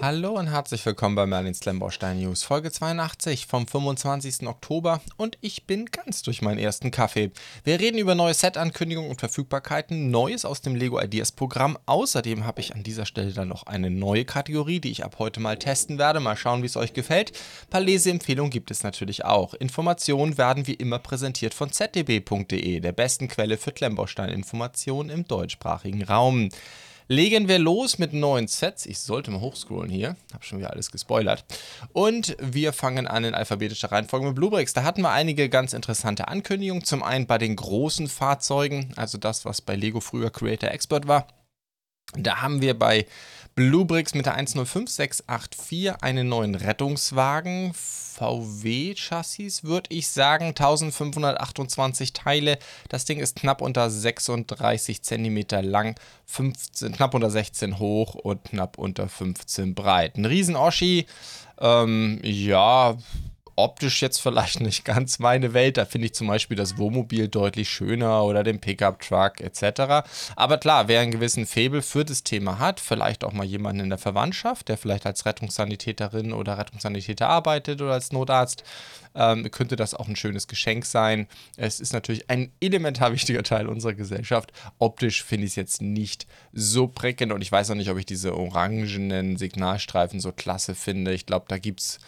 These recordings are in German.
Hallo und herzlich willkommen bei Merlins Lemborstein News, Folge 82 vom 25. Oktober und ich bin ganz durch meinen ersten Kaffee. Wir reden über neue Set-Ankündigungen und Verfügbarkeiten, Neues aus dem Lego Ideas Programm. Außerdem habe ich an dieser Stelle dann noch eine neue Kategorie, die ich ab heute mal testen werde. Mal schauen, wie es euch gefällt. Ein paar Leseempfehlungen gibt es natürlich auch. Informationen werden wie immer präsentiert von zdb.de, der besten Quelle für Klemmbaustein-Informationen im deutschsprachigen Raum legen wir los mit neuen Sets. Ich sollte mal hochscrollen hier. Hab schon wieder alles gespoilert. Und wir fangen an in alphabetischer Reihenfolge mit Bluebricks. Da hatten wir einige ganz interessante Ankündigungen. Zum einen bei den großen Fahrzeugen, also das, was bei Lego früher Creator Expert war. Da haben wir bei Bluebricks mit der 105684 einen neuen Rettungswagen. VW-Chassis, würde ich sagen. 1528 Teile. Das Ding ist knapp unter 36 cm lang, 15, knapp unter 16 hoch und knapp unter 15 breit. Ein Riesen-Oschi. Ähm, ja, optisch jetzt vielleicht nicht ganz meine Welt. Da finde ich zum Beispiel das Wohnmobil deutlich schöner oder den Pickup-Truck etc. Aber klar, wer einen gewissen Faible für das Thema hat, vielleicht auch mal jemanden in der Verwandtschaft, der vielleicht als Rettungssanitäterin oder Rettungssanitäter arbeitet oder als Notarzt, ähm, könnte das auch ein schönes Geschenk sein. Es ist natürlich ein elementar wichtiger Teil unserer Gesellschaft. Optisch finde ich es jetzt nicht so prickelnd und ich weiß auch nicht, ob ich diese orangenen Signalstreifen so klasse finde. Ich glaube, da gibt es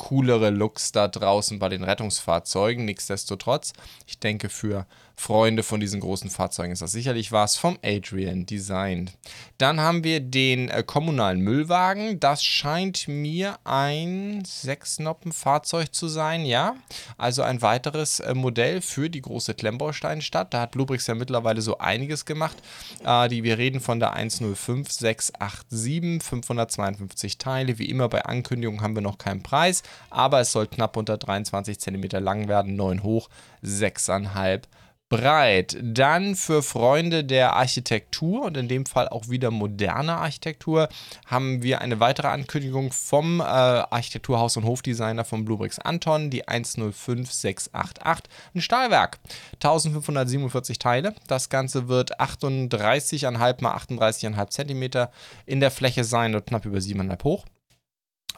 coolere Looks da draußen bei den Rettungsfahrzeugen. Nichtsdestotrotz, ich denke, für Freunde von diesen großen Fahrzeugen ist das sicherlich was vom Adrian designt. Dann haben wir den äh, kommunalen Müllwagen. Das scheint mir ein Sechsnoppen-Fahrzeug zu sein, ja. Also ein weiteres äh, Modell für die große Klemmbausteinstadt. Da hat Bluebricks ja mittlerweile so einiges gemacht. Äh, die, wir reden von der 105687, 552 Teile. Wie immer bei Ankündigungen haben wir noch keinen Preis, aber es soll knapp unter 23 cm lang werden, 9 hoch, 6,5 breit. Dann für Freunde der Architektur und in dem Fall auch wieder moderne Architektur haben wir eine weitere Ankündigung vom äh, Architekturhaus- und Hofdesigner von Bluebricks Anton, die 105688. Ein Stahlwerk, 1547 Teile. Das Ganze wird 38,5 x 38,5 cm in der Fläche sein und knapp über 7,5 hoch.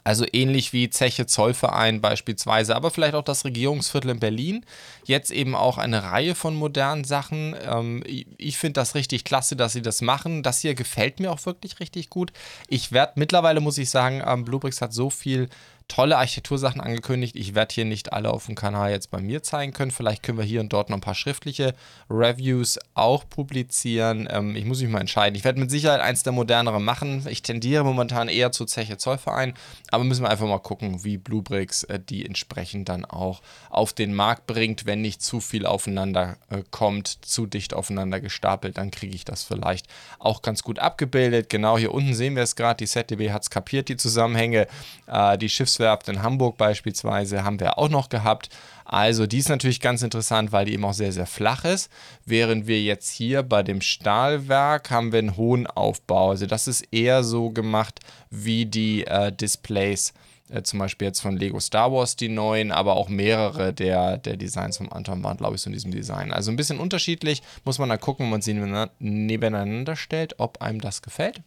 Also ähnlich wie Zeche Zollverein beispielsweise, aber vielleicht auch das Regierungsviertel in Berlin. Jetzt eben auch eine Reihe von modernen Sachen. Ähm, ich finde das richtig klasse, dass sie das machen. Das hier gefällt mir auch wirklich richtig gut. Ich werde mittlerweile, muss ich sagen, ähm, Bluebricks hat so viel tolle Architektursachen angekündigt. Ich werde hier nicht alle auf dem Kanal jetzt bei mir zeigen können. Vielleicht können wir hier und dort noch ein paar schriftliche Reviews auch publizieren. Ähm, ich muss mich mal entscheiden. Ich werde mit Sicherheit eins der moderneren machen. Ich tendiere momentan eher zu Zeche Zollverein, aber müssen wir einfach mal gucken, wie Bluebricks äh, die entsprechend dann auch auf den Markt bringt, wenn nicht zu viel aufeinander äh, kommt, zu dicht aufeinander gestapelt, dann kriege ich das vielleicht auch ganz gut abgebildet. Genau hier unten sehen wir es gerade. Die ZDB hat es kapiert, die Zusammenhänge. Äh, die Schiffs Schiffswerft in Hamburg beispielsweise haben wir auch noch gehabt. Also die ist natürlich ganz interessant, weil die eben auch sehr, sehr flach ist. Während wir jetzt hier bei dem Stahlwerk haben wir einen hohen Aufbau. Also das ist eher so gemacht wie die äh, Displays äh, zum Beispiel jetzt von Lego Star Wars die neuen, aber auch mehrere der, der Designs vom Anton waren, glaube ich, so in diesem Design. Also ein bisschen unterschiedlich, muss man da gucken, wenn man sie nebeneinander stellt, ob einem das gefällt.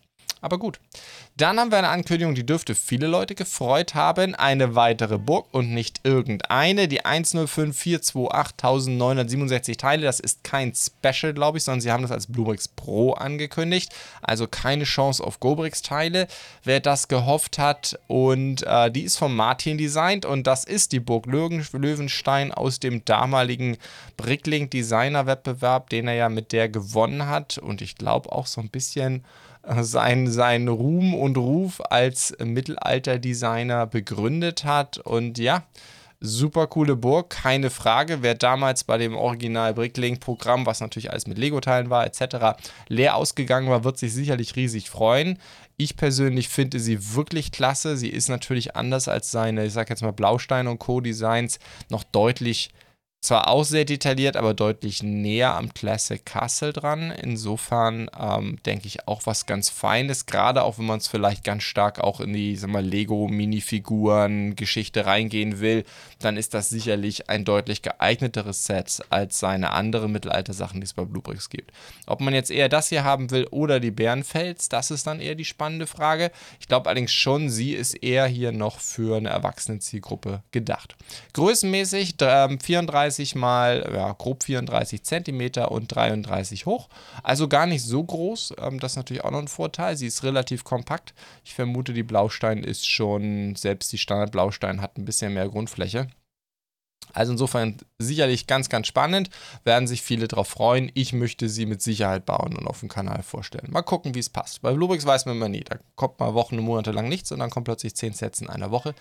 Aber gut. Dann haben wir eine Ankündigung, die dürfte viele Leute gefreut haben. Eine weitere Burg und nicht irgendeine. Die 105428 Teile. Das ist kein Special, glaube ich, sondern sie haben das als Bluebricks Pro angekündigt. Also keine Chance auf Gobrix Teile. Wer das gehofft hat und äh, die ist von Martin designt und das ist die Burg Löwenstein aus dem damaligen Bricklink Designer Wettbewerb, den er ja mit der gewonnen hat und ich glaube auch so ein bisschen sein, sein Ruhm und Ruf als Mittelalterdesigner begründet hat. Und ja, super coole Burg, keine Frage. Wer damals bei dem Original Bricklink-Programm, was natürlich alles mit Lego-Teilen war, etc., leer ausgegangen war, wird sich sicherlich riesig freuen. Ich persönlich finde sie wirklich klasse. Sie ist natürlich anders als seine, ich sag jetzt mal, Blaustein und Co. Designs noch deutlich zwar auch sehr detailliert, aber deutlich näher am Classic Castle dran. Insofern ähm, denke ich auch was ganz Feines, gerade auch wenn man es vielleicht ganz stark auch in die Lego-Minifiguren-Geschichte reingehen will, dann ist das sicherlich ein deutlich geeigneteres Set als seine anderen Mittelalter-Sachen, die es bei Bluebricks gibt. Ob man jetzt eher das hier haben will oder die Bärenfels, das ist dann eher die spannende Frage. Ich glaube allerdings schon, sie ist eher hier noch für eine Erwachsenen-Zielgruppe gedacht. Größenmäßig äh, 34 34 mal, ja, grob 34 Zentimeter und 33 hoch. Also gar nicht so groß. Ähm, das ist natürlich auch noch ein Vorteil. Sie ist relativ kompakt. Ich vermute, die Blaustein ist schon, selbst die Standard-Blaustein hat ein bisschen mehr Grundfläche. Also insofern sicherlich ganz, ganz spannend. Werden sich viele darauf freuen. Ich möchte sie mit Sicherheit bauen und auf dem Kanal vorstellen. Mal gucken, wie es passt. Bei Bluebricks weiß man immer nie. Da kommt mal Wochen und Monate lang nichts und dann kommt plötzlich 10 Sets in einer Woche.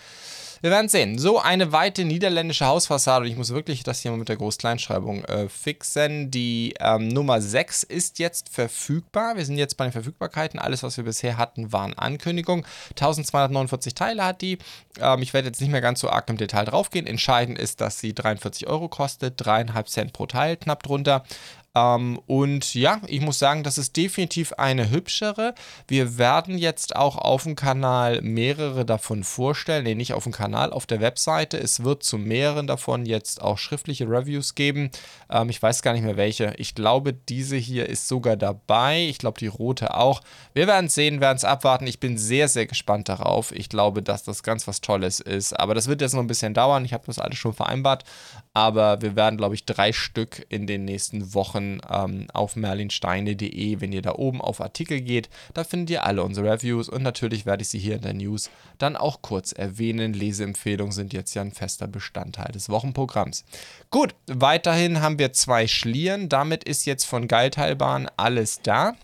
Wir werden sehen. So eine weite niederländische Hausfassade. Und ich muss wirklich das hier mal mit der Groß-Kleinschreibung äh, fixen. Die ähm, Nummer 6 ist jetzt verfügbar. Wir sind jetzt bei den Verfügbarkeiten. Alles, was wir bisher hatten, waren Ankündigungen. 1249 Teile hat die. Ähm, ich werde jetzt nicht mehr ganz so arg im Detail draufgehen. Entscheidend ist, dass sie 43 Euro kostet. 3,5 Cent pro Teil, knapp drunter. Ähm, und ja, ich muss sagen, das ist definitiv eine hübschere. Wir werden jetzt auch auf dem Kanal mehrere davon vorstellen. Nee, nicht auf dem Kanal, auf der Webseite. Es wird zu mehreren davon jetzt auch schriftliche Reviews geben. Ähm, ich weiß gar nicht mehr welche. Ich glaube, diese hier ist sogar dabei. Ich glaube, die rote auch. Wir werden es sehen, werden es abwarten. Ich bin sehr, sehr gespannt darauf. Ich glaube, dass das ganz was Tolles ist. Aber das wird jetzt noch ein bisschen dauern. Ich habe das alles schon vereinbart. Aber wir werden, glaube ich, drei Stück in den nächsten Wochen ähm, auf merlinsteine.de, wenn ihr da oben auf Artikel geht, da findet ihr alle unsere Reviews und natürlich werde ich sie hier in der News dann auch kurz erwähnen. Leseempfehlungen sind jetzt ja ein fester Bestandteil des Wochenprogramms. Gut, weiterhin haben wir zwei Schlieren. Damit ist jetzt von Geilteilbahn alles da.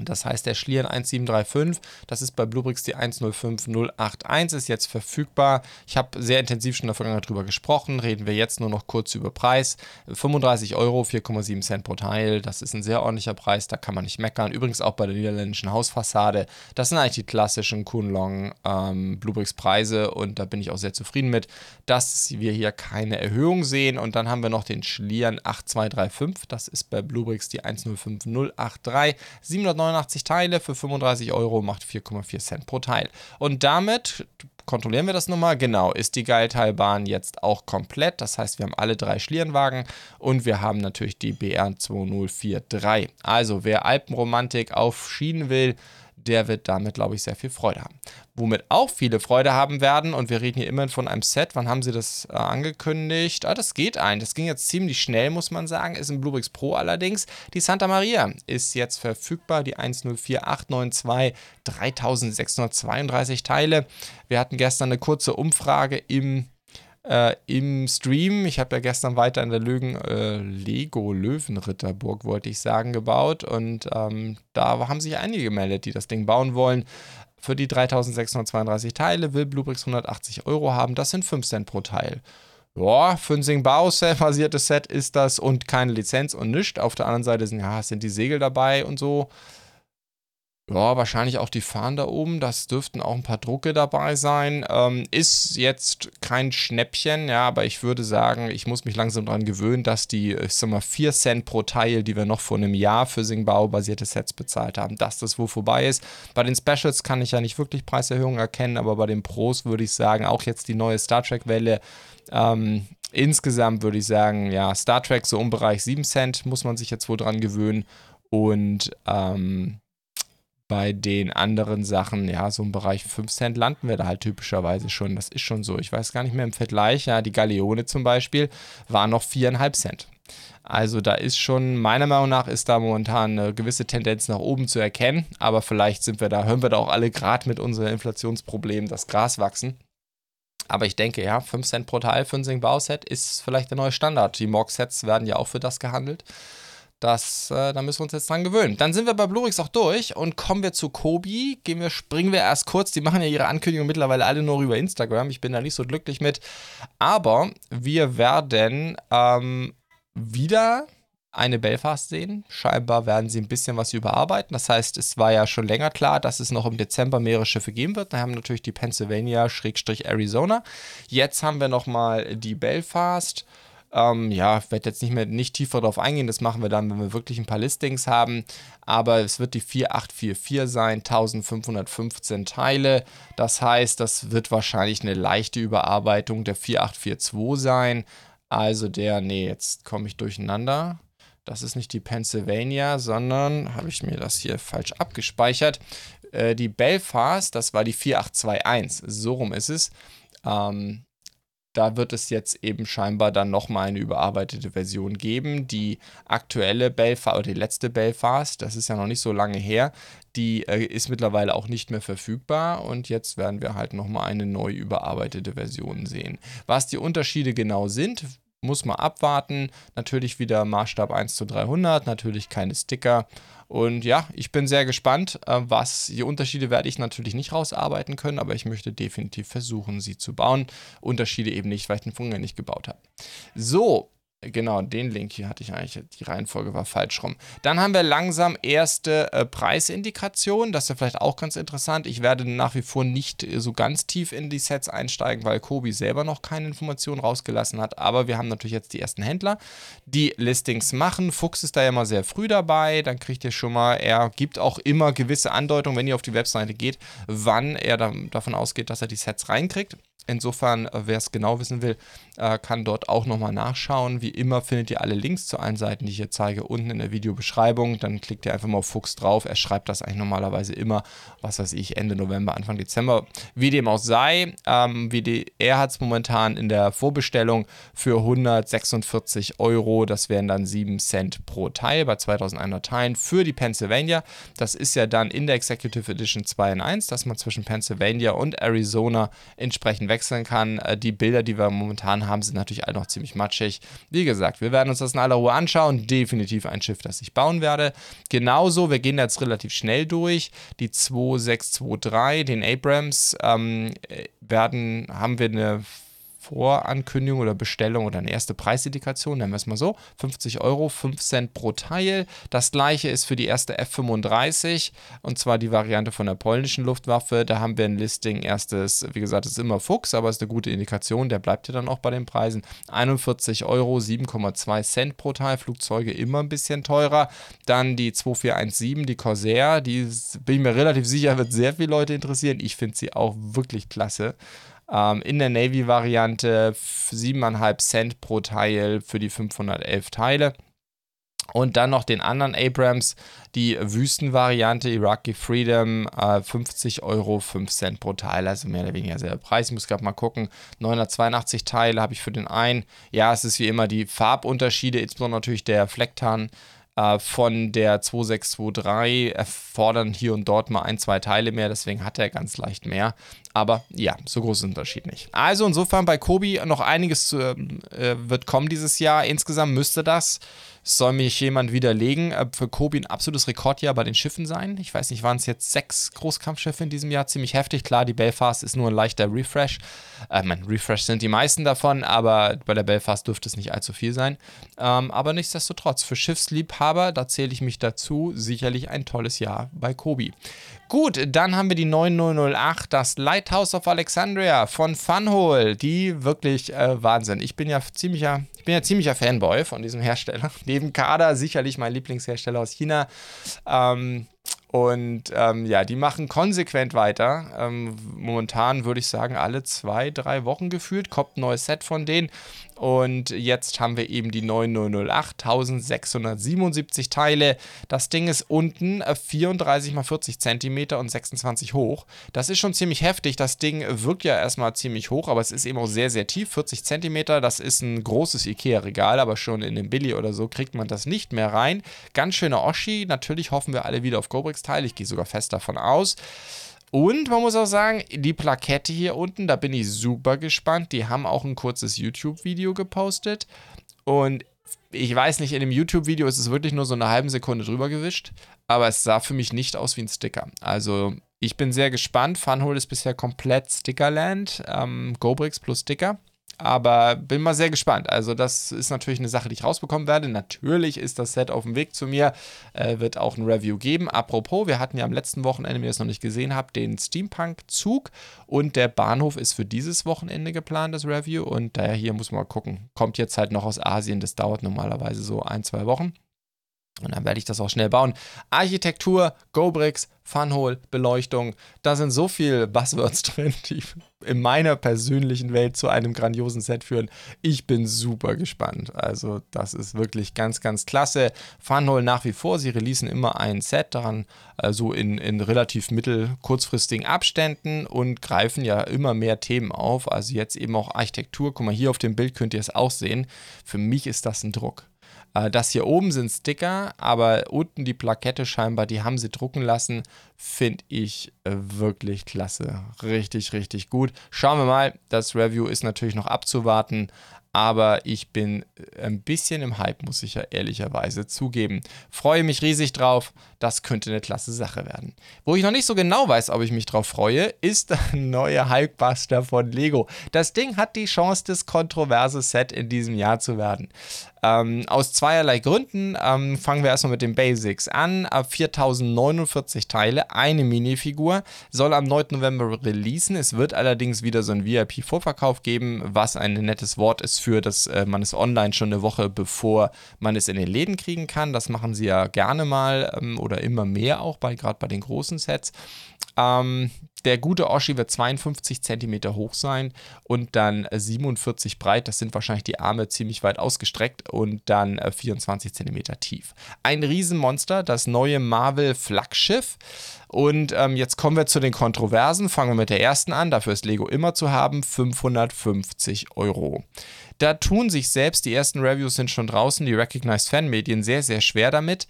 Das heißt, der Schlieren 1735, das ist bei Bluebricks die 105081, ist jetzt verfügbar. Ich habe sehr intensiv schon in der Vergangenheit drüber gesprochen. Reden wir jetzt nur noch kurz über Preis. 35 Euro, 4,7 Cent pro Teil. Das ist ein sehr ordentlicher Preis, da kann man nicht meckern. Übrigens auch bei der niederländischen Hausfassade. Das sind eigentlich die klassischen Kunlong ähm, Bluebricks Preise und da bin ich auch sehr zufrieden mit, dass wir hier keine Erhöhung sehen. Und dann haben wir noch den Schlieren 8235, das ist bei Bluebricks die 105083, 790 89 Teile für 35 Euro, macht 4,4 Cent pro Teil. Und damit kontrollieren wir das nochmal. Genau, ist die Geilteilbahn jetzt auch komplett. Das heißt, wir haben alle drei Schlierenwagen und wir haben natürlich die BR 2043. Also, wer Alpenromantik auf Schienen will, der wird damit, glaube ich, sehr viel Freude haben. Womit auch viele Freude haben werden, und wir reden hier immerhin von einem Set, wann haben sie das äh, angekündigt? Ah, das geht ein. Das ging jetzt ziemlich schnell, muss man sagen. Ist im Bluebricks Pro allerdings. Die Santa Maria ist jetzt verfügbar, die 104892, 3632 Teile. Wir hatten gestern eine kurze Umfrage im äh, im Stream. Ich habe ja gestern weiter in der Lögen, äh, Lego Löwenritterburg, wollte ich sagen, gebaut. Und ähm, da haben sich einige gemeldet, die das Ding bauen wollen. Für die 3632 Teile will Bluebricks 180 Euro haben. Das sind 5 Cent pro Teil. Ja, für ein Singbao-basiertes Set ist das und keine Lizenz und nichts. Auf der anderen Seite sind, ja, sind die Segel dabei und so. Ja, wahrscheinlich auch die Fahnen da oben. Das dürften auch ein paar Drucke dabei sein. Ähm, ist jetzt kein Schnäppchen, ja, aber ich würde sagen, ich muss mich langsam daran gewöhnen, dass die, ich sag mal, 4 Cent pro Teil, die wir noch vor einem Jahr für Singbao-basierte Sets bezahlt haben, dass das wohl vorbei ist. Bei den Specials kann ich ja nicht wirklich Preiserhöhungen erkennen, aber bei den Pros würde ich sagen, auch jetzt die neue Star Trek-Welle. Ähm, insgesamt würde ich sagen, ja, Star Trek so im Bereich 7 Cent muss man sich jetzt wohl dran gewöhnen. Und ähm, bei den anderen Sachen, ja, so im Bereich 5 Cent landen wir da halt typischerweise schon. Das ist schon so. Ich weiß gar nicht mehr im Vergleich. Ja, die Galeone zum Beispiel war noch 4,5 Cent. Also da ist schon, meiner Meinung nach, ist da momentan eine gewisse Tendenz nach oben zu erkennen. Aber vielleicht sind wir da, hören wir da auch alle gerade mit unseren Inflationsproblemen das Gras wachsen. Aber ich denke, ja, 5 Cent pro Teil für ein Sing-Bau-Set ist vielleicht der neue Standard. Die Morg-Sets werden ja auch für das gehandelt. Das, äh, da müssen wir uns jetzt dran gewöhnen. Dann sind wir bei Blurix auch durch und kommen wir zu Kobi. Gehen wir, springen wir erst kurz. Die machen ja ihre Ankündigungen mittlerweile alle nur über Instagram. Ich bin da nicht so glücklich mit. Aber wir werden ähm, wieder eine Belfast sehen. Scheinbar werden sie ein bisschen was überarbeiten. Das heißt, es war ja schon länger klar, dass es noch im Dezember mehrere Schiffe geben wird. Da haben wir natürlich die Pennsylvania-Arizona. Jetzt haben wir nochmal die Belfast. Ähm, ja, werde jetzt nicht mehr nicht tiefer darauf eingehen, das machen wir dann, wenn wir wirklich ein paar Listings haben. Aber es wird die 4844 sein, 1515 Teile. Das heißt, das wird wahrscheinlich eine leichte Überarbeitung der 4842 sein. Also der, nee, jetzt komme ich durcheinander. Das ist nicht die Pennsylvania, sondern habe ich mir das hier falsch abgespeichert. Äh, die Belfast, das war die 4821. So rum ist es. Ähm, da wird es jetzt eben scheinbar dann nochmal eine überarbeitete Version geben. Die aktuelle Belfast oder die letzte Belfast, das ist ja noch nicht so lange her, die äh, ist mittlerweile auch nicht mehr verfügbar und jetzt werden wir halt nochmal eine neu überarbeitete Version sehen. Was die Unterschiede genau sind, muss man abwarten. Natürlich wieder Maßstab 1 zu 300, natürlich keine Sticker. Und ja, ich bin sehr gespannt, äh, was die Unterschiede werde ich natürlich nicht rausarbeiten können, aber ich möchte definitiv versuchen, sie zu bauen. Unterschiede eben nicht, weil ich den Funker nicht gebaut habe. So, Genau, den Link hier hatte ich eigentlich, die Reihenfolge war falsch rum. Dann haben wir langsam erste äh, Preisindikationen, das ist ja vielleicht auch ganz interessant. Ich werde nach wie vor nicht äh, so ganz tief in die Sets einsteigen, weil Kobi selber noch keine Informationen rausgelassen hat, aber wir haben natürlich jetzt die ersten Händler, die Listings machen. Fuchs ist da ja immer sehr früh dabei, dann kriegt ihr schon mal, er gibt auch immer gewisse Andeutungen, wenn ihr auf die Webseite geht, wann er da, davon ausgeht, dass er die Sets reinkriegt. Insofern, äh, wer es genau wissen will, äh, kann dort auch nochmal nachschauen. Wie immer findet ihr alle Links zu allen Seiten, die ich hier zeige, unten in der Videobeschreibung. Dann klickt ihr einfach mal auf Fuchs drauf. Er schreibt das eigentlich normalerweise immer, was weiß ich, Ende November, Anfang Dezember. Wie dem auch sei, ähm, die, er hat es momentan in der Vorbestellung für 146 Euro. Das wären dann 7 Cent pro Teil bei 2100 Teilen für die Pennsylvania. Das ist ja dann in der Executive Edition 2 in 1, dass man zwischen Pennsylvania und Arizona entsprechend wechseln kann. Äh, die Bilder, die wir momentan haben, sind natürlich alle noch ziemlich matschig. Wie gesagt, wir werden uns das in aller Ruhe anschauen. Definitiv ein Schiff, das ich bauen werde. Genauso, wir gehen jetzt relativ schnell durch. Die 2623, den Abrams, ähm, äh, werden, haben wir eine Vorankündigung oder Bestellung oder eine erste Preisindikation, nennen wir es mal so. 50 Euro, 5 Cent pro Teil. Das gleiche ist für die erste F-35 und zwar die Variante von der polnischen Luftwaffe. Da haben wir ein Listing. Erstes, wie gesagt, ist immer Fuchs, aber ist eine gute Indikation. Der bleibt ja dann auch bei den Preisen. 41 Euro, 7,2 Cent pro Teil. Flugzeuge immer ein bisschen teurer. Dann die 2417, die Corsair. Die bin ich mir relativ sicher, wird sehr viele Leute interessieren. Ich finde sie auch wirklich klasse. Ähm, in der Navy-Variante 7,5 Cent pro Teil für die 511 Teile. Und dann noch den anderen Abrams, die Wüstenvariante Iraqi Freedom, äh, 50 Euro, 5 Cent pro Teil, also mehr oder weniger selber Preis. Ich muss gerade mal gucken, 982 Teile habe ich für den einen. Ja, es ist wie immer die Farbunterschiede, insbesondere natürlich der Flecktarn äh, von der 2623 erfordern hier und dort mal ein, zwei Teile mehr, deswegen hat er ganz leicht mehr. Aber ja, so groß ist der Unterschied nicht. Also insofern bei Kobi noch einiges zu, äh, wird kommen dieses Jahr. Insgesamt müsste das soll mich jemand widerlegen, äh, für Kobi ein absolutes Rekordjahr bei den Schiffen sein. Ich weiß nicht, waren es jetzt sechs Großkampfschiffe in diesem Jahr? Ziemlich heftig. Klar, die Belfast ist nur ein leichter Refresh. Äh, mein Refresh sind die meisten davon, aber bei der Belfast dürfte es nicht allzu viel sein. Ähm, aber nichtsdestotrotz, für Schiffsliebhaber, da zähle ich mich dazu, sicherlich ein tolles Jahr bei Kobi. Gut, dann haben wir die 9008, das Lighthouse of Alexandria von Funhole. Die wirklich äh, Wahnsinn. Ich bin ja ziemlicher, ich bin ja ziemlicher Fanboy von diesem Hersteller. Neben Kada sicherlich mein Lieblingshersteller aus China. Ähm, und ähm, ja, die machen konsequent weiter. Ähm, momentan würde ich sagen, alle zwei, drei Wochen gefühlt kommt ein neues Set von denen. Und jetzt haben wir eben die 9008, 1677 Teile. Das Ding ist unten 34 x 40 cm und 26 hoch. Das ist schon ziemlich heftig. Das Ding wirkt ja erstmal ziemlich hoch, aber es ist eben auch sehr, sehr tief. 40 cm, das ist ein großes Ikea-Regal, aber schon in dem Billy oder so kriegt man das nicht mehr rein. Ganz schöner Oschi. Natürlich hoffen wir alle wieder auf Gobrix-Teile. Ich gehe sogar fest davon aus. Und man muss auch sagen, die Plakette hier unten, da bin ich super gespannt. Die haben auch ein kurzes YouTube-Video gepostet. Und ich weiß nicht, in dem YouTube-Video ist es wirklich nur so eine halbe Sekunde drüber gewischt. Aber es sah für mich nicht aus wie ein Sticker. Also ich bin sehr gespannt. Funhole ist bisher komplett Stickerland. Ähm, GoBricks plus Sticker. Aber bin mal sehr gespannt. Also, das ist natürlich eine Sache, die ich rausbekommen werde. Natürlich ist das Set auf dem Weg zu mir. Äh, wird auch ein Review geben. Apropos, wir hatten ja am letzten Wochenende, wenn ihr es noch nicht gesehen habt, den Steampunk-Zug. Und der Bahnhof ist für dieses Wochenende geplant, das Review. Und daher hier muss man mal gucken. Kommt jetzt halt noch aus Asien. Das dauert normalerweise so ein, zwei Wochen. Und dann werde ich das auch schnell bauen. Architektur, GoBricks, Funhole, Beleuchtung. Da sind so viele Buzzwords drin, die in meiner persönlichen Welt zu einem grandiosen Set führen. Ich bin super gespannt. Also, das ist wirklich ganz, ganz klasse. Funhole nach wie vor. Sie releasen immer ein Set daran, also in, in relativ mittel-, kurzfristigen Abständen und greifen ja immer mehr Themen auf. Also, jetzt eben auch Architektur. Guck mal, hier auf dem Bild könnt ihr es auch sehen. Für mich ist das ein Druck. Äh, das hier oben sind Sticker, aber unten die Plakette scheinbar, die haben sie drucken lassen. Finde ich äh, wirklich klasse. Richtig, richtig gut. Schauen wir mal. Das Review ist natürlich noch abzuwarten aber ich bin äh, ein bisschen im Hype, muss ich ja ehrlicherweise zugeben. Freue mich riesig drauf, das könnte eine klasse Sache werden. Wo ich noch nicht so genau weiß, ob ich mich drauf freue, ist der neue Hulkbuster von Lego. Das Ding hat die Chance, das kontroverse Set in diesem Jahr zu werden. Ähm, aus zweierlei Gründen. Ähm, fangen wir erstmal mit den Basics an. Ab 4049 Teile, eine Minifigur, soll am 9. November releasen. Es wird allerdings wieder so ein VIP-Vorverkauf geben, was ein nettes Wort ist für, dass äh, man es online schon eine Woche bevor man es in den Läden kriegen kann. Das machen sie ja gerne mal ähm, oder immer mehr auch, gerade bei den großen Sets. Ähm, der gute Oschi wird 52 cm hoch sein und dann 47 breit. Das sind wahrscheinlich die Arme ziemlich weit ausgestreckt und dann 24 äh, cm tief. Ein Riesenmonster, das neue Marvel Flaggschiff. Und ähm, jetzt kommen wir zu den Kontroversen. Fangen wir mit der ersten an. Dafür ist Lego immer zu haben. 550 Euro. Da tun sich selbst, die ersten Reviews sind schon draußen, die Recognized Fan-Medien sehr, sehr schwer damit.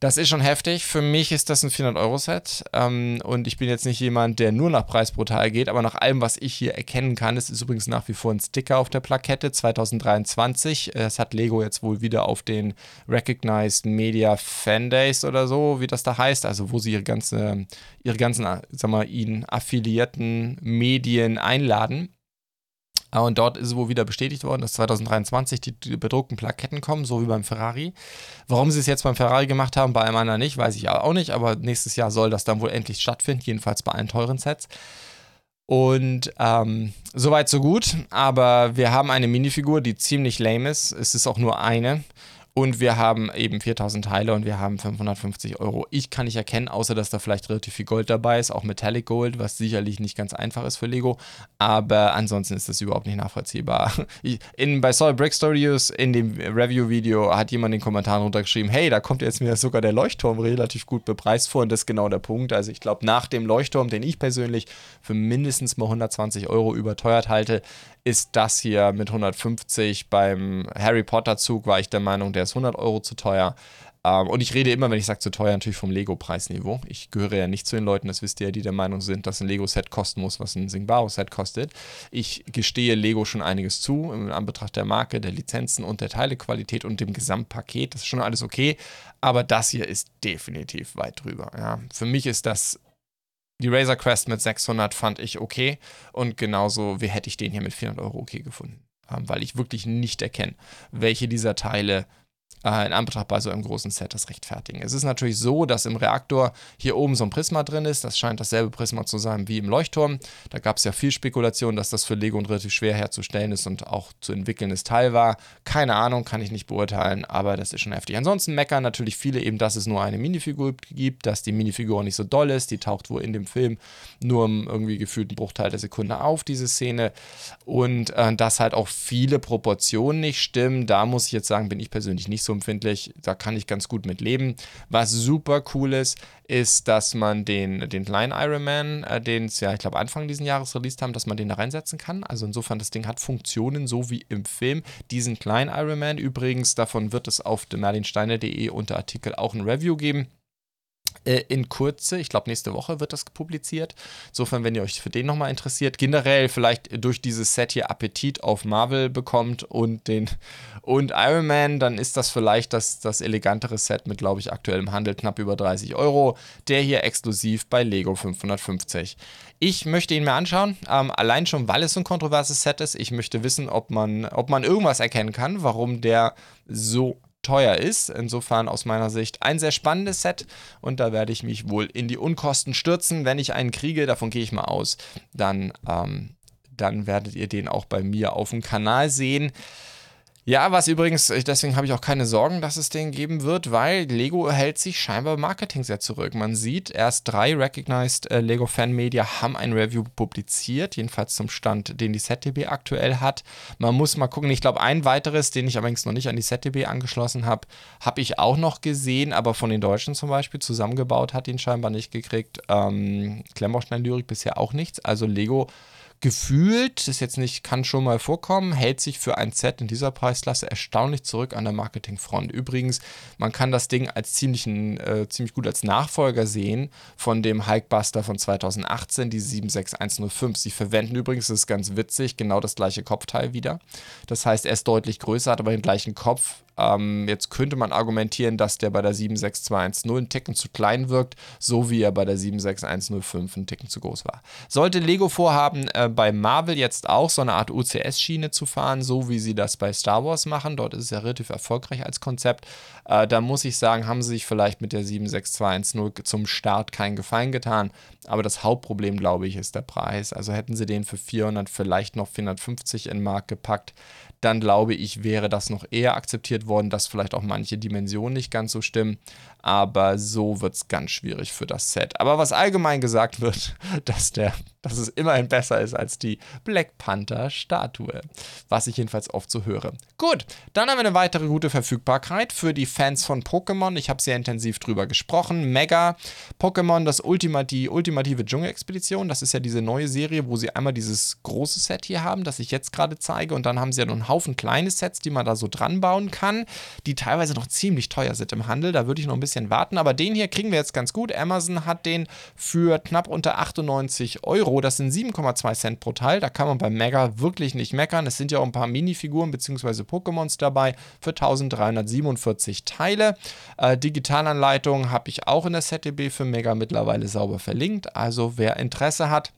Das ist schon heftig. Für mich ist das ein 400-Euro-Set. Ähm, und ich bin jetzt nicht jemand, der nur nach Preis brutal geht, aber nach allem, was ich hier erkennen kann, es ist übrigens nach wie vor ein Sticker auf der Plakette 2023. Es hat Lego jetzt wohl wieder auf den Recognized Media Fan Days oder so, wie das da heißt, also wo sie ihre, ganze, ihre ganzen, sag mal, ihnen affiliierten Medien einladen. Und dort ist wohl wieder bestätigt worden, dass 2023 die, die, bedruckten Plaketten kommen, so wie beim Ferrari. Warum sie es jetzt beim Ferrari gemacht haben, bei einem anderen nicht, weiß ich auch nicht. Aber nächstes Jahr soll das dann wohl endlich stattfinden, jedenfalls bei allen teuren Sets. Und ähm, soweit so gut. Aber wir haben eine Minifigur, die ziemlich lame ist. Es ist auch nur eine. Und wir haben eben 4000 Teile und wir haben 550 Euro. Ich kann nicht erkennen, außer dass da vielleicht relativ viel Gold dabei ist, auch Metallic Gold, was sicherlich nicht ganz einfach ist für Lego. Aber ansonsten ist das überhaupt nicht nachvollziehbar. In, bei Soul Brick Studios in dem Review-Video hat jemand in den Kommentaren runtergeschrieben: Hey, da kommt jetzt mir sogar der Leuchtturm relativ gut bepreist vor. Und das ist genau der Punkt. Also, ich glaube, nach dem Leuchtturm, den ich persönlich für mindestens mal 120 Euro überteuert halte, ist das hier mit 150. Beim Harry Potter Zug war ich der Meinung, der ist 100 Euro zu teuer. Ähm, und ich rede immer, wenn ich sage zu teuer, natürlich vom Lego-Preisniveau. Ich gehöre ja nicht zu den Leuten, das wisst ihr ja, die der Meinung sind, dass ein Lego-Set kosten muss, was ein Singbao-Set kostet. Ich gestehe Lego schon einiges zu, in Anbetracht der Marke, der Lizenzen und der Teilequalität und dem Gesamtpaket. Das ist schon alles okay. Aber das hier ist definitiv weit drüber. Ja. Für mich ist das die Razer Quest mit 600 fand ich okay und genauso wie hätte ich den hier mit 400 Euro okay gefunden, ähm, weil ich wirklich nicht erkenne, welche dieser Teile äh, in Anbetracht bei so einem großen Set das rechtfertigen. Es ist natürlich so, dass im Reaktor hier oben so ein Prisma drin ist. Das scheint dasselbe Prisma zu sein wie im Leuchtturm. Da gab es ja viel Spekulation, dass das für Lego relativ schwer herzustellen ist und auch zu entwickelndes Teil war. Keine Ahnung, kann ich nicht beurteilen, aber das ist schon heftig. Ansonsten meckern natürlich viele eben, dass es nur eine Minifigur gibt, dass die Minifigur nicht so doll ist. Die taucht wohl in dem Film nur im irgendwie gefühlten Bruchteil der Sekunde auf, diese Szene. Und äh, dass halt auch viele Proportionen nicht stimmen. Da muss ich jetzt sagen, bin ich persönlich nicht so so empfindlich, da kann ich ganz gut mit leben. Was super cool ist, ist, dass man den, den Iron Man, äh, den es ja, ich glaube, Anfang dieses Jahres released haben, dass man den da reinsetzen kann. Also insofern, das Ding hat Funktionen, so wie im Film. Diesen kleinen Iron Man übrigens, davon wird es auf merlinsteiner.de unter Artikel auch ein Review geben. Äh, in Kurze, ich glaube nächste Woche wird das publiziert. Insofern, wenn ihr euch für den nochmal interessiert, generell vielleicht durch dieses Set hier Appetit auf Marvel bekommt und den und Iron Man, dann ist das vielleicht das, das elegantere Set mit, glaube ich, aktuell im Handel knapp über 30 Euro. Der hier exklusiv bei Lego 550. Ich möchte ihn mir anschauen, ähm, allein schon, weil es so ein kontroverses Set ist. Ich möchte wissen, ob man, ob man irgendwas erkennen kann, warum der so teuer ist. Insofern aus meiner Sicht ein sehr spannendes Set und da werde ich mich wohl in die Unkosten stürzen. Wenn ich einen kriege, davon gehe ich mal aus, dann, ähm, dann werdet ihr den auch bei mir auf dem Kanal sehen. Ja, was übrigens, deswegen habe ich auch keine Sorgen, dass es den geben wird, weil Lego hält sich scheinbar Marketing sehr zurück. Man sieht, erst drei Recognized äh, Lego Fan Media haben ein Review publiziert, jedenfalls zum Stand, den die ZDB aktuell hat. Man muss mal gucken, ich glaube, ein weiteres, den ich allerdings noch nicht an die ZDB angeschlossen habe, habe ich auch noch gesehen, aber von den Deutschen zum Beispiel zusammengebaut hat ihn scheinbar nicht gekriegt. Ähm, Klemmbaustein-Lyrik bisher auch nichts. Also Lego gefühlt, ist jetzt nicht, kann schon mal vorkommen, hält sich für ein Set in dieser Preisklasse erstaunlich zurück an der Marketingfront. Übrigens, man kann das Ding als ziemlichen, äh, ziemlich gut als Nachfolger sehen von dem Hulkbuster von 2018, die 76105. Sie verwenden übrigens, das ist ganz witzig, genau das gleiche Kopfteil wieder. Das heißt, er ist deutlich größer, hat aber den gleichen Kopf, ähm, jetzt könnte man argumentieren, dass der bei der 76210 einen Ticken zu klein wirkt, so wie er bei der 76105 einen Ticken zu groß war. Sollte Lego vorhaben, äh, bei Marvel jetzt auch so eine Art UCS-Schiene zu fahren, so wie sie das bei Star Wars machen, dort ist es ja relativ erfolgreich als Konzept, äh, da muss ich sagen, haben sie sich vielleicht mit der 76210 zum Start keinen Gefallen getan. Aber das Hauptproblem, glaube ich, ist der Preis. Also hätten sie den für 400, vielleicht noch 450 in den Markt gepackt, dann glaube ich, wäre das noch eher akzeptiert worden, dass vielleicht auch manche Dimensionen nicht ganz so stimmen. Aber so wird es ganz schwierig für das Set. Aber was allgemein gesagt wird, dass, der, dass es immerhin besser ist als die Black Panther Statue. Was ich jedenfalls oft so höre. Gut, dann haben wir eine weitere gute Verfügbarkeit für die Fans von Pokémon. Ich habe sehr intensiv drüber gesprochen. Mega Pokémon, das Ultima, die ultimative Dschungelexpedition. Das ist ja diese neue Serie, wo sie einmal dieses große Set hier haben, das ich jetzt gerade zeige. Und dann haben sie ja noch einen Haufen kleine Sets, die man da so dran bauen kann, die teilweise noch ziemlich teuer sind im Handel. Da würde ich noch ein bisschen bisschen warten, aber den hier kriegen wir jetzt ganz gut. Amazon hat den für knapp unter 98 Euro. Das sind 7,2 Cent pro Teil. Da kann man beim Mega wirklich nicht meckern. Es sind ja auch ein paar Minifiguren bzw. Pokémons dabei für 1347 Teile. Äh, Digitalanleitung habe ich auch in der ZDB für Mega mittlerweile sauber verlinkt. Also wer Interesse hat,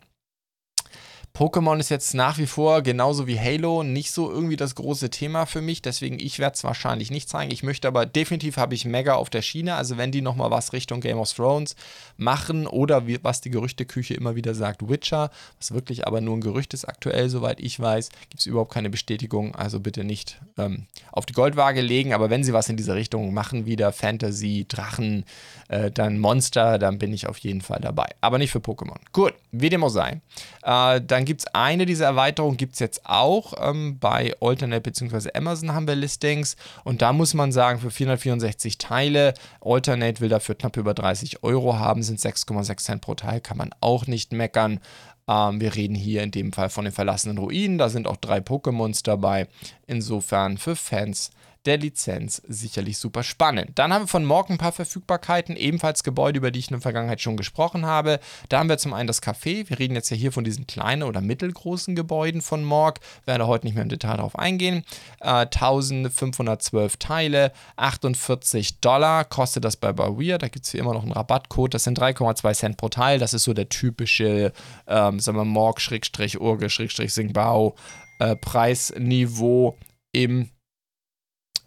Pokémon ist jetzt nach wie vor, genauso wie Halo, nicht so irgendwie das große Thema für mich. Deswegen, ich werde es wahrscheinlich nicht zeigen. Ich möchte aber definitiv habe ich Mega auf der Schiene. Also wenn die nochmal was Richtung Game of Thrones machen oder wie, was die Gerüchteküche immer wieder sagt, Witcher, was wirklich aber nur ein Gerücht ist aktuell, soweit ich weiß, gibt es überhaupt keine Bestätigung. Also bitte nicht ähm, auf die Goldwaage legen. Aber wenn sie was in diese Richtung machen, wieder Fantasy, Drachen, äh, dann Monster, dann bin ich auf jeden Fall dabei. Aber nicht für Pokémon. Gut, wie dem auch sei. Äh, dann gibt es eine dieser Erweiterungen, gibt es jetzt auch ähm, bei Alternate bzw. Amazon haben wir Listings und da muss man sagen, für 464 Teile, Alternate will dafür knapp über 30 Euro haben, sind 6,6 Cent pro Teil, kann man auch nicht meckern. Ähm, wir reden hier in dem Fall von den verlassenen Ruinen, da sind auch drei Pokémons dabei. Insofern für Fans der Lizenz sicherlich super spannend. Dann haben wir von Morgen ein paar Verfügbarkeiten, ebenfalls Gebäude, über die ich in der Vergangenheit schon gesprochen habe. Da haben wir zum einen das Café. Wir reden jetzt ja hier von diesen kleinen oder mittelgroßen Gebäuden von Morg. Werde heute nicht mehr im Detail darauf eingehen. Äh, 1512 Teile, 48 Dollar kostet das bei Bawir. Da gibt es hier immer noch einen Rabattcode. Das sind 3,2 Cent pro Teil. Das ist so der typische, ähm, sagen wir, Morg-Urge-Singbau. Äh, im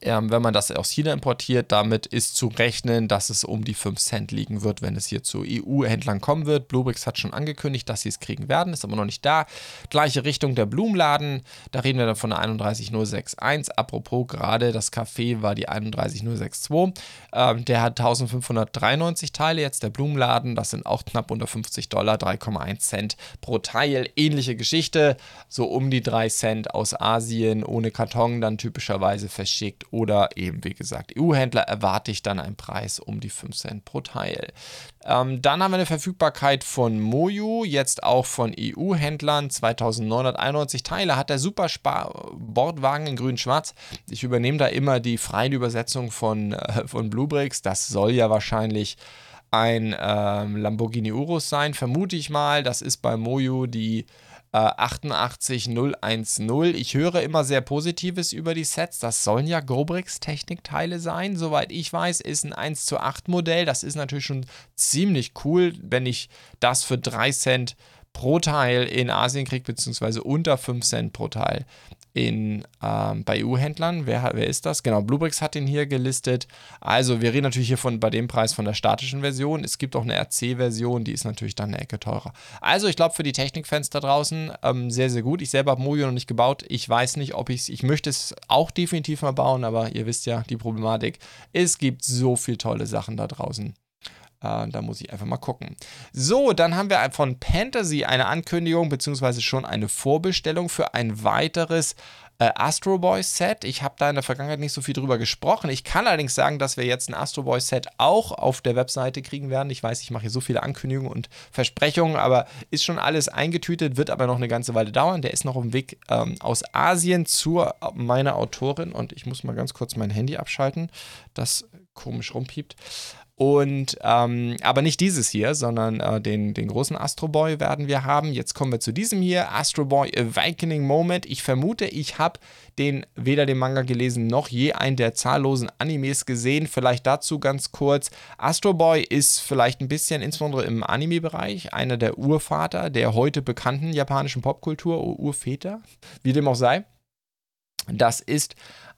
ähm, wenn man das aus China importiert, damit ist zu rechnen, dass es um die 5 Cent liegen wird, wenn es hier zu EU-Händlern kommen wird. Bluebricks hat schon angekündigt, dass sie es kriegen werden, ist aber noch nicht da. Gleiche Richtung der Blumenladen, da reden wir dann von der 31061. Apropos, gerade das Café war die 31062. Ähm, der hat 1593 Teile, jetzt der Blumenladen, das sind auch knapp unter 50 Dollar, 3,1 Cent pro Teil. Ähnliche Geschichte, so um die 3 Cent aus Asien, ohne Karton dann typischerweise verschickt oder eben, wie gesagt, EU-Händler erwarte ich dann einen Preis um die 5 Cent pro Teil. Ähm, dann haben wir eine Verfügbarkeit von Moju, jetzt auch von EU-Händlern. 2991 Teile hat der Super Bordwagen in grün-schwarz. Ich übernehme da immer die freie Übersetzung von, äh, von Bluebricks. Das soll ja wahrscheinlich ein ähm, Lamborghini Urus sein, vermute ich mal. Das ist bei Moju die 88010. Ich höre immer sehr Positives über die Sets. Das sollen ja Gobrix Technikteile sein. Soweit ich weiß, ist ein 1 zu 8 Modell. Das ist natürlich schon ziemlich cool, wenn ich das für 3 Cent pro Teil in Asien kriegt, beziehungsweise unter 5 Cent pro Teil in, ähm, bei EU-Händlern. Wer, wer ist das? Genau, Bluebricks hat den hier gelistet. Also wir reden natürlich hier von, bei dem Preis von der statischen Version. Es gibt auch eine RC-Version, die ist natürlich dann eine Ecke teurer. Also ich glaube für die Technikfans da draußen ähm, sehr, sehr gut. Ich selber habe Mojo noch nicht gebaut. Ich weiß nicht, ob ich es, ich möchte es auch definitiv mal bauen, aber ihr wisst ja die Problematik. Es gibt so viele tolle Sachen da draußen. Äh, da muss ich einfach mal gucken. So, dann haben wir von Fantasy eine Ankündigung, beziehungsweise schon eine Vorbestellung für ein weiteres äh, Astro Boy Set. Ich habe da in der Vergangenheit nicht so viel drüber gesprochen. Ich kann allerdings sagen, dass wir jetzt ein Astro Boy Set auch auf der Webseite kriegen werden. Ich weiß, ich mache hier so viele Ankündigungen und Versprechungen, aber ist schon alles eingetütet, wird aber noch eine ganze Weile dauern. Der ist noch auf dem Weg ähm, aus Asien zu meiner Autorin und ich muss mal ganz kurz mein Handy abschalten, das komisch rumpiept. Und ähm, aber nicht dieses hier, sondern äh, den, den großen Astro Boy werden wir haben. Jetzt kommen wir zu diesem hier, Astro Boy Awakening Moment. Ich vermute, ich habe den weder den Manga gelesen noch je einen der zahllosen Animes gesehen. Vielleicht dazu ganz kurz. Astro Boy ist vielleicht ein bisschen, insbesondere im Anime-Bereich, einer der Urvater der heute bekannten japanischen Popkultur, Urväter, wie dem auch sei. Das ist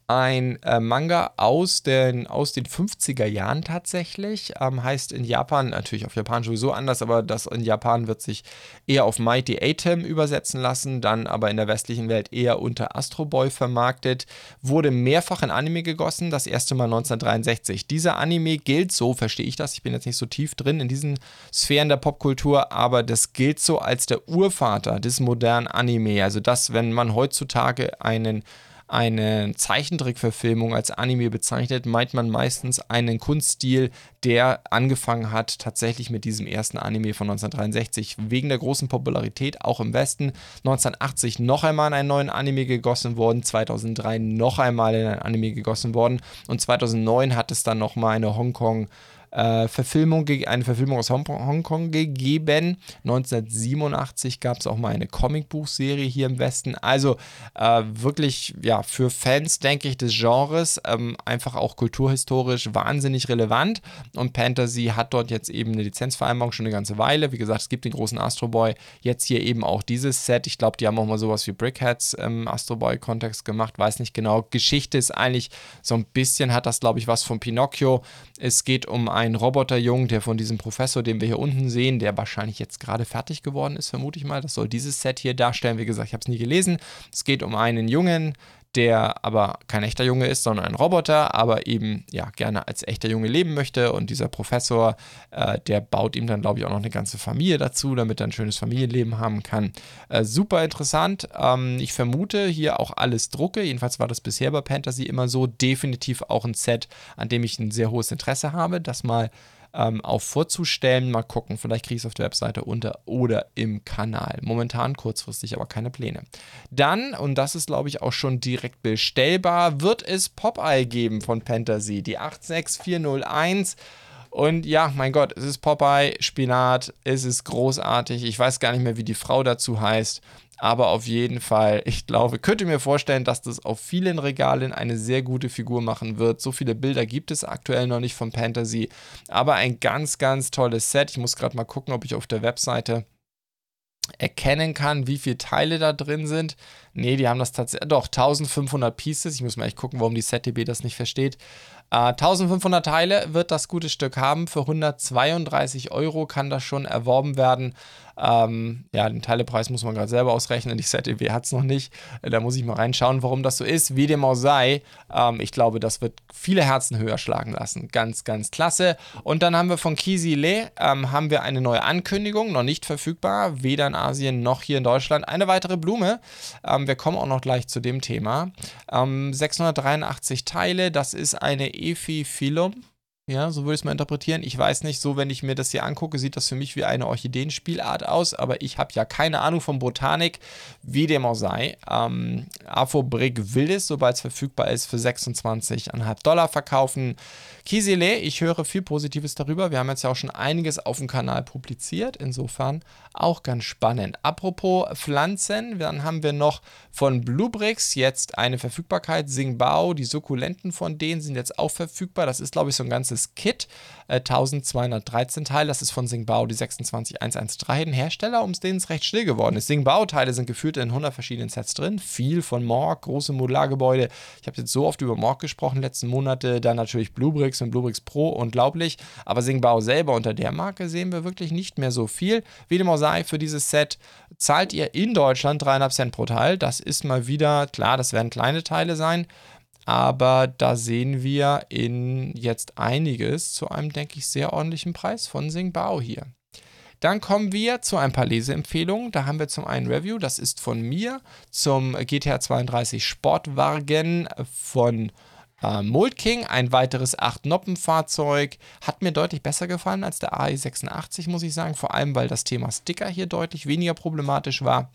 ein äh, Manga aus den, aus den 50er Jahren tatsächlich. Ähm, heißt in Japan, natürlich auf Japan sowieso anders, aber das in Japan wird sich eher auf Mighty Atom übersetzen lassen, dann aber in der westlichen Welt eher unter Astro Boy vermarktet. Wurde mehrfach in Anime gegossen, das erste Mal 1963. Dieser Anime gilt so, verstehe ich das, ich bin jetzt nicht so tief drin in diesen Sphären der Popkultur, aber das gilt so als der Urvater des modernen Anime. Also das, wenn man heutzutage einen eine Zeichentrickverfilmung als Anime bezeichnet, meint man meistens einen Kunststil, der angefangen hat tatsächlich mit diesem ersten Anime von 1963. Wegen der großen Popularität auch im Westen. 1980 noch einmal in einen neuen Anime gegossen worden, 2003 noch einmal in ein Anime gegossen worden und 2009 hat es dann nochmal eine Hongkong- äh, Verfilmung, eine Verfilmung aus Hongkong gegeben. 1987 gab es auch mal eine Comicbuchserie hier im Westen. Also äh, wirklich, ja, für Fans, denke ich, des Genres ähm, einfach auch kulturhistorisch wahnsinnig relevant. Und Fantasy hat dort jetzt eben eine Lizenzvereinbarung schon eine ganze Weile. Wie gesagt, es gibt den großen Astro Boy. Jetzt hier eben auch dieses Set. Ich glaube, die haben auch mal sowas wie Brickheads im Astro Boy-Kontext gemacht. Weiß nicht genau. Geschichte ist eigentlich so ein bisschen, hat das, glaube ich, was von Pinocchio. Es geht um ein Roboterjungen, der von diesem Professor, den wir hier unten sehen, der wahrscheinlich jetzt gerade fertig geworden ist, vermute ich mal. Das soll dieses Set hier darstellen. Wie gesagt, ich habe es nie gelesen. Es geht um einen Jungen, der aber kein echter Junge ist, sondern ein Roboter, aber eben ja gerne als echter Junge leben möchte. Und dieser Professor, äh, der baut ihm dann, glaube ich, auch noch eine ganze Familie dazu, damit er ein schönes Familienleben haben kann. Äh, super interessant. Ähm, ich vermute hier auch alles Drucke. Jedenfalls war das bisher bei Fantasy immer so. Definitiv auch ein Set, an dem ich ein sehr hohes Interesse habe, das mal ähm, auch vorzustellen. Mal gucken, vielleicht kriege ich es auf der Webseite unter oder im Kanal. Momentan kurzfristig aber keine Pläne. Dann, und das ist glaube ich auch schon direkt bestellbar, wird es Popeye geben von Fantasy, die 86401. Und ja, mein Gott, es ist Popeye, Spinat, es ist großartig. Ich weiß gar nicht mehr, wie die Frau dazu heißt. Aber auf jeden Fall, ich glaube, könnte mir vorstellen, dass das auf vielen Regalen eine sehr gute Figur machen wird. So viele Bilder gibt es aktuell noch nicht von Fantasy. Aber ein ganz, ganz tolles Set. Ich muss gerade mal gucken, ob ich auf der Webseite erkennen kann, wie viele Teile da drin sind. Nee, die haben das tatsächlich. Doch, 1500 Pieces. Ich muss mal echt gucken, warum die ZDB das nicht versteht. Äh, 1500 Teile wird das gute Stück haben. Für 132 Euro kann das schon erworben werden. Ähm, ja, den Teilepreis muss man gerade selber ausrechnen. Die ZDW hat es noch nicht. Äh, da muss ich mal reinschauen, warum das so ist. Wie dem auch sei, ähm, ich glaube, das wird viele Herzen höher schlagen lassen. Ganz, ganz klasse. Und dann haben wir von Kisi Le ähm, haben wir eine neue Ankündigung, noch nicht verfügbar, weder in Asien noch hier in Deutschland. Eine weitere Blume. Ähm, wir kommen auch noch gleich zu dem Thema. 683 ähm, Teile, das ist eine Epiphyllum. Ja, so würde ich es mal interpretieren. Ich weiß nicht, so wenn ich mir das hier angucke, sieht das für mich wie eine Orchideenspielart aus, aber ich habe ja keine Ahnung von Botanik, wie dem auch sei. Ähm, Afobrick will es, sobald es verfügbar ist, für 26,5 Dollar verkaufen. Kisile, ich höre viel Positives darüber. Wir haben jetzt ja auch schon einiges auf dem Kanal publiziert. Insofern auch ganz spannend. Apropos Pflanzen, dann haben wir noch von Bluebricks jetzt eine Verfügbarkeit. Singbao, die Sukkulenten von denen sind jetzt auch verfügbar. Das ist, glaube ich, so ein ganzes Kit. Äh, 1213 Teile. Das ist von Singbao die 26113. Ein Hersteller, um den es recht still geworden ist. Singbao-Teile sind geführt in 100 verschiedenen Sets drin. Viel von Morg, große Modulargebäude. Ich habe jetzt so oft über Morg gesprochen letzten Monate. Dann natürlich Bluebricks und Bluebricks Pro, unglaublich. Aber Singbao selber unter der Marke sehen wir wirklich nicht mehr so viel. Wie dem auch sei, für dieses Set zahlt ihr in Deutschland 3,5 Cent pro Teil. Das ist mal wieder, klar, das werden kleine Teile sein. Aber da sehen wir in jetzt einiges zu einem, denke ich, sehr ordentlichen Preis von Singbao hier. Dann kommen wir zu ein paar Leseempfehlungen. Da haben wir zum einen Review, das ist von mir, zum GTA 32 Sportwagen von äh, Mold King, ein weiteres 8-Noppen-Fahrzeug, hat mir deutlich besser gefallen als der AI86, muss ich sagen. Vor allem, weil das Thema Sticker hier deutlich weniger problematisch war.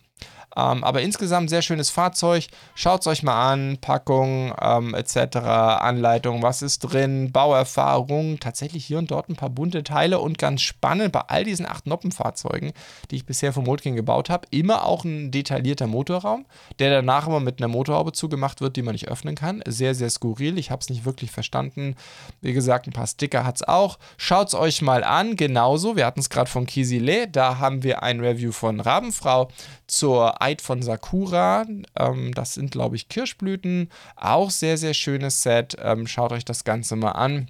Ähm, aber insgesamt sehr schönes Fahrzeug. Schaut es euch mal an. Packung ähm, etc., Anleitung, was ist drin, Bauerfahrung. Tatsächlich hier und dort ein paar bunte Teile und ganz spannend bei all diesen acht Noppenfahrzeugen, die ich bisher vom Moltking gebaut habe, immer auch ein detaillierter Motorraum, der danach immer mit einer Motorhaube zugemacht wird, die man nicht öffnen kann. Sehr, sehr skurril. Ich habe es nicht wirklich verstanden. Wie gesagt, ein paar Sticker hat es auch. Schaut es euch mal an. Genauso, wir hatten es gerade von Kisile. Da haben wir ein Review von Rabenfrau zur Eid von Sakura. Ähm, das sind, glaube ich, Kirschblüten. Auch sehr, sehr schönes Set. Ähm, schaut euch das Ganze mal an.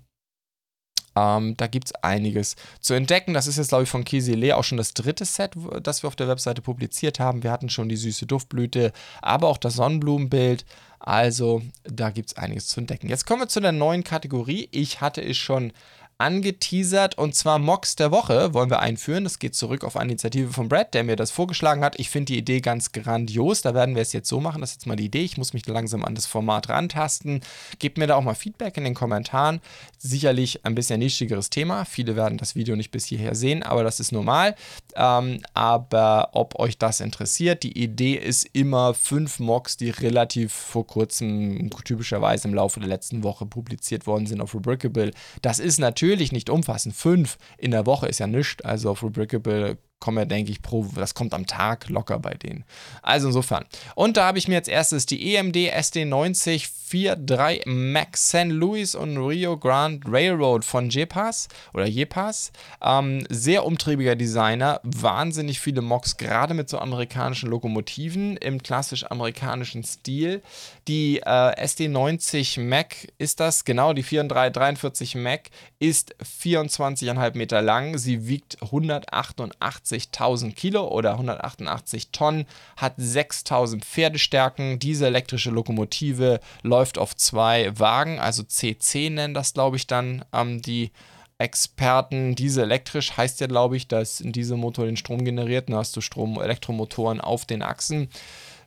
Ähm, da gibt es einiges zu entdecken. Das ist jetzt, glaube ich, von Kisile auch schon das dritte Set, das wir auf der Webseite publiziert haben. Wir hatten schon die süße Duftblüte, aber auch das Sonnenblumenbild. Also, da gibt es einiges zu entdecken. Jetzt kommen wir zu der neuen Kategorie. Ich hatte es schon angeteasert und zwar Mocks der Woche wollen wir einführen. Das geht zurück auf eine Initiative von Brad, der mir das vorgeschlagen hat. Ich finde die Idee ganz grandios. Da werden wir es jetzt so machen. Das ist jetzt mal die Idee. Ich muss mich langsam an das Format rantasten. Gebt mir da auch mal Feedback in den Kommentaren. Sicherlich ein bisschen nischigeres Thema. Viele werden das Video nicht bis hierher sehen, aber das ist normal. Ähm, aber ob euch das interessiert, die Idee ist immer fünf Mocks, die relativ vor kurzem, typischerweise im Laufe der letzten Woche publiziert worden sind auf Rubricable. Das ist natürlich natürlich nicht umfassend. Fünf in der Woche ist ja nichts. Also auf Rubricable kommen ja, denke ich, pro, das kommt am Tag locker bei denen. Also insofern. Und da habe ich mir als erstes die EMD SD90 43 Max St. Louis und Rio Grande Railroad von Jepas oder Jepas. Ähm, sehr umtriebiger Designer, wahnsinnig viele Mocks, gerade mit so amerikanischen Lokomotiven im klassisch amerikanischen Stil. Die äh, SD90 Mac ist das, genau, die 43 Mac ist 24,5 Meter lang. Sie wiegt 188.000 Kilo oder 188 Tonnen, hat 6.000 Pferdestärken. Diese elektrische Lokomotive läuft auf zwei Wagen, also CC nennen das, glaube ich, dann ähm, die Experten. Diese elektrisch heißt ja, glaube ich, dass in diesem Motor den Strom generiert. Dann hast du Strom, Elektromotoren auf den Achsen.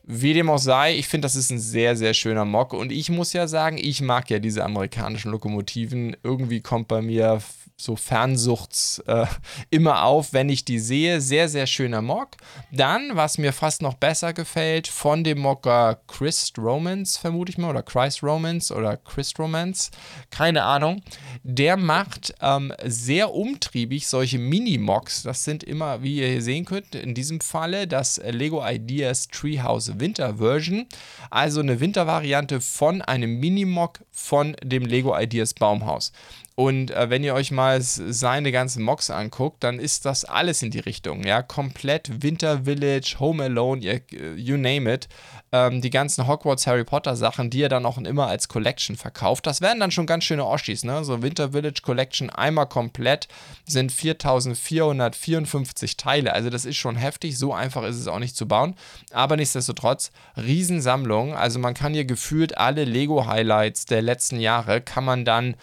Wie dem auch sei, ich finde, das ist ein sehr, sehr schöner Mock. Und ich muss ja sagen, ich mag ja diese amerikanischen Lokomotiven. Irgendwie kommt bei mir so Fernsuchts äh, immer auf, wenn ich die sehe. Sehr, sehr schöner Mock. Dann, was mir fast noch besser gefällt, von dem Mocker Chris Romans, vermute ich mal, oder Christ Romans oder Chris Romans, keine Ahnung. Der macht ähm, sehr umtriebig solche Mini-Mocks. Das sind immer, wie ihr hier sehen könnt, in diesem Falle das Lego Ideas Treehouse Winter Version. Also eine Wintervariante von einem Mini-Mock von dem Lego Ideas Baumhaus. Und äh, wenn ihr euch mal seine ganzen Mocks anguckt, dann ist das alles in die Richtung. Ja, komplett Winter Village, Home Alone, you, you name it. Ähm, die ganzen Hogwarts Harry Potter Sachen, die er dann auch immer als Collection verkauft. Das wären dann schon ganz schöne Oschis, ne? So Winter Village Collection einmal komplett sind 4454 Teile. Also das ist schon heftig. So einfach ist es auch nicht zu bauen. Aber nichtsdestotrotz, Riesensammlung. Also man kann hier gefühlt alle Lego Highlights der letzten Jahre kann man dann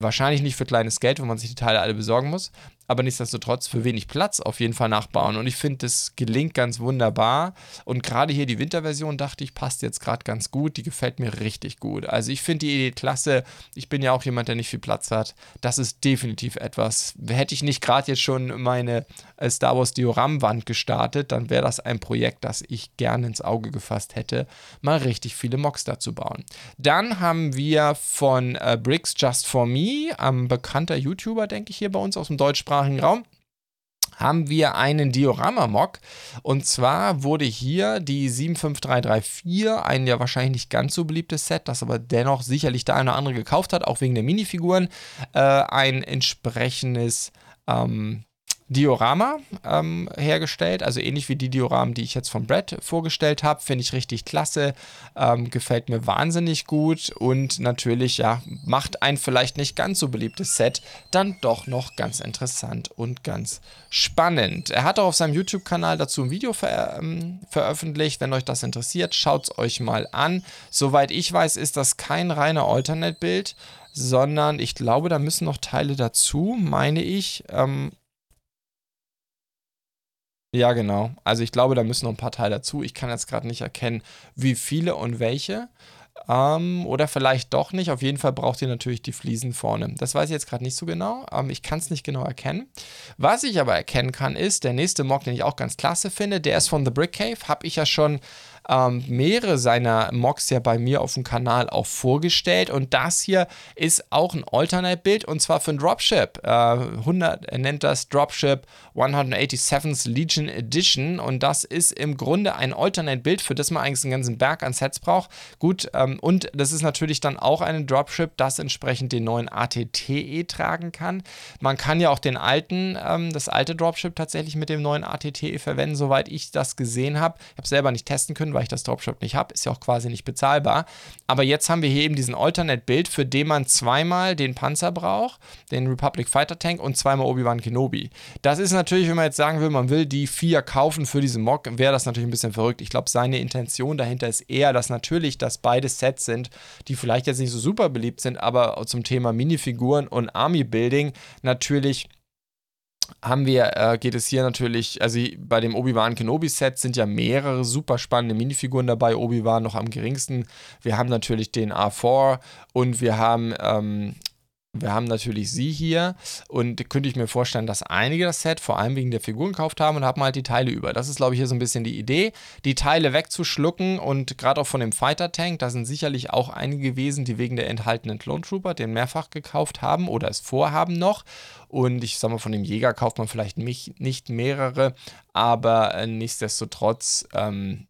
Wahrscheinlich nicht für kleines Geld, wenn man sich die Teile alle besorgen muss. Aber nichtsdestotrotz für wenig Platz auf jeden Fall nachbauen. Und ich finde, das gelingt ganz wunderbar. Und gerade hier die Winterversion, dachte ich, passt jetzt gerade ganz gut. Die gefällt mir richtig gut. Also ich finde die Idee klasse. Ich bin ja auch jemand, der nicht viel Platz hat. Das ist definitiv etwas. Hätte ich nicht gerade jetzt schon meine äh, Star Wars Dioramwand gestartet, dann wäre das ein Projekt, das ich gerne ins Auge gefasst hätte, mal richtig viele Mocks dazu bauen. Dann haben wir von äh, Bricks Just For Me, ein bekannter YouTuber, denke ich, hier bei uns aus dem deutschsprachigen Raum, haben wir einen Diorama-Mock. Und zwar wurde hier die 75334, ein ja wahrscheinlich nicht ganz so beliebtes Set, das aber dennoch sicherlich der eine oder andere gekauft hat, auch wegen der Minifiguren, äh, ein entsprechendes ähm, Diorama ähm, hergestellt, also ähnlich wie die Dioramen, die ich jetzt von Brad vorgestellt habe. Finde ich richtig klasse, ähm, gefällt mir wahnsinnig gut und natürlich, ja, macht ein vielleicht nicht ganz so beliebtes Set dann doch noch ganz interessant und ganz spannend. Er hat auch auf seinem YouTube-Kanal dazu ein Video ver ähm, veröffentlicht. Wenn euch das interessiert, schaut es euch mal an. Soweit ich weiß, ist das kein reiner Alternate-Bild sondern ich glaube, da müssen noch Teile dazu, meine ich. Ähm, ja, genau. Also ich glaube, da müssen noch ein paar Teile dazu. Ich kann jetzt gerade nicht erkennen, wie viele und welche. Ähm, oder vielleicht doch nicht. Auf jeden Fall braucht ihr natürlich die Fliesen vorne. Das weiß ich jetzt gerade nicht so genau. Ähm, ich kann es nicht genau erkennen. Was ich aber erkennen kann, ist der nächste Mock, den ich auch ganz klasse finde. Der ist von The Brick Cave. Habe ich ja schon ähm, mehrere seiner Mocks ja bei mir auf dem Kanal auch vorgestellt. Und das hier ist auch ein Alternate-Bild und zwar für ein Dropship. Äh, 100, er nennt das Dropship 187th Legion Edition und das ist im Grunde ein Alternate-Bild, für das man eigentlich einen ganzen Berg an Sets braucht. Gut, ähm, und das ist natürlich dann auch ein Dropship, das entsprechend den neuen ATTE tragen kann. Man kann ja auch den alten, ähm, das alte Dropship tatsächlich mit dem neuen ATTE verwenden, soweit ich das gesehen habe. Ich habe selber nicht testen können, weil ich das Dropship nicht habe. Ist ja auch quasi nicht bezahlbar. Aber jetzt haben wir hier eben diesen Alternate-Bild, für den man zweimal den Panzer braucht, den Republic Fighter Tank und zweimal Obi-Wan Kenobi. Das ist natürlich, wenn man jetzt sagen will, man will die vier kaufen für diesen Mock, wäre das natürlich ein bisschen verrückt. Ich glaube, seine Intention dahinter ist eher, dass natürlich das beide Sets sind, die vielleicht jetzt nicht so super beliebt sind, aber zum Thema Minifiguren und Army-Building natürlich haben wir, äh, geht es hier natürlich, also bei dem Obi-Wan Kenobi-Set sind ja mehrere super spannende Minifiguren dabei. Obi-Wan noch am geringsten. Wir haben natürlich den R4 und wir haben ähm, wir haben natürlich sie hier und könnte ich mir vorstellen, dass einige das Set vor allem wegen der Figuren gekauft haben und haben halt die Teile über. Das ist, glaube ich, hier so ein bisschen die Idee, die Teile wegzuschlucken und gerade auch von dem Fighter Tank, da sind sicherlich auch einige gewesen, die wegen der enthaltenen Clone Trooper den mehrfach gekauft haben oder es vorhaben noch. Und ich sage mal, von dem Jäger kauft man vielleicht nicht mehrere, aber äh, nichtsdestotrotz ähm,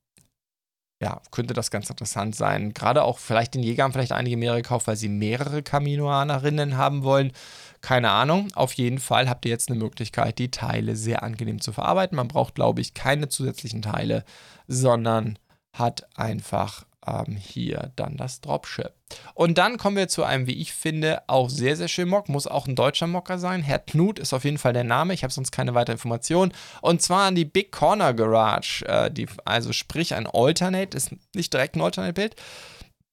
ja, könnte das ganz interessant sein. Gerade auch vielleicht den Jägern vielleicht einige mehrere gekauft, weil sie mehrere Kaminoanerinnen haben wollen. Keine Ahnung. Auf jeden Fall habt ihr jetzt eine Möglichkeit, die Teile sehr angenehm zu verarbeiten. Man braucht, glaube ich, keine zusätzlichen Teile, sondern hat einfach ähm, hier dann das Dropship. Und dann kommen wir zu einem, wie ich finde, auch sehr, sehr schönen Mock. Muss auch ein deutscher Mocker sein. Herr Knut ist auf jeden Fall der Name. Ich habe sonst keine weitere Information. Und zwar an die Big Corner Garage. Äh, die, also sprich ein Alternate, ist nicht direkt ein Alternate-Bild.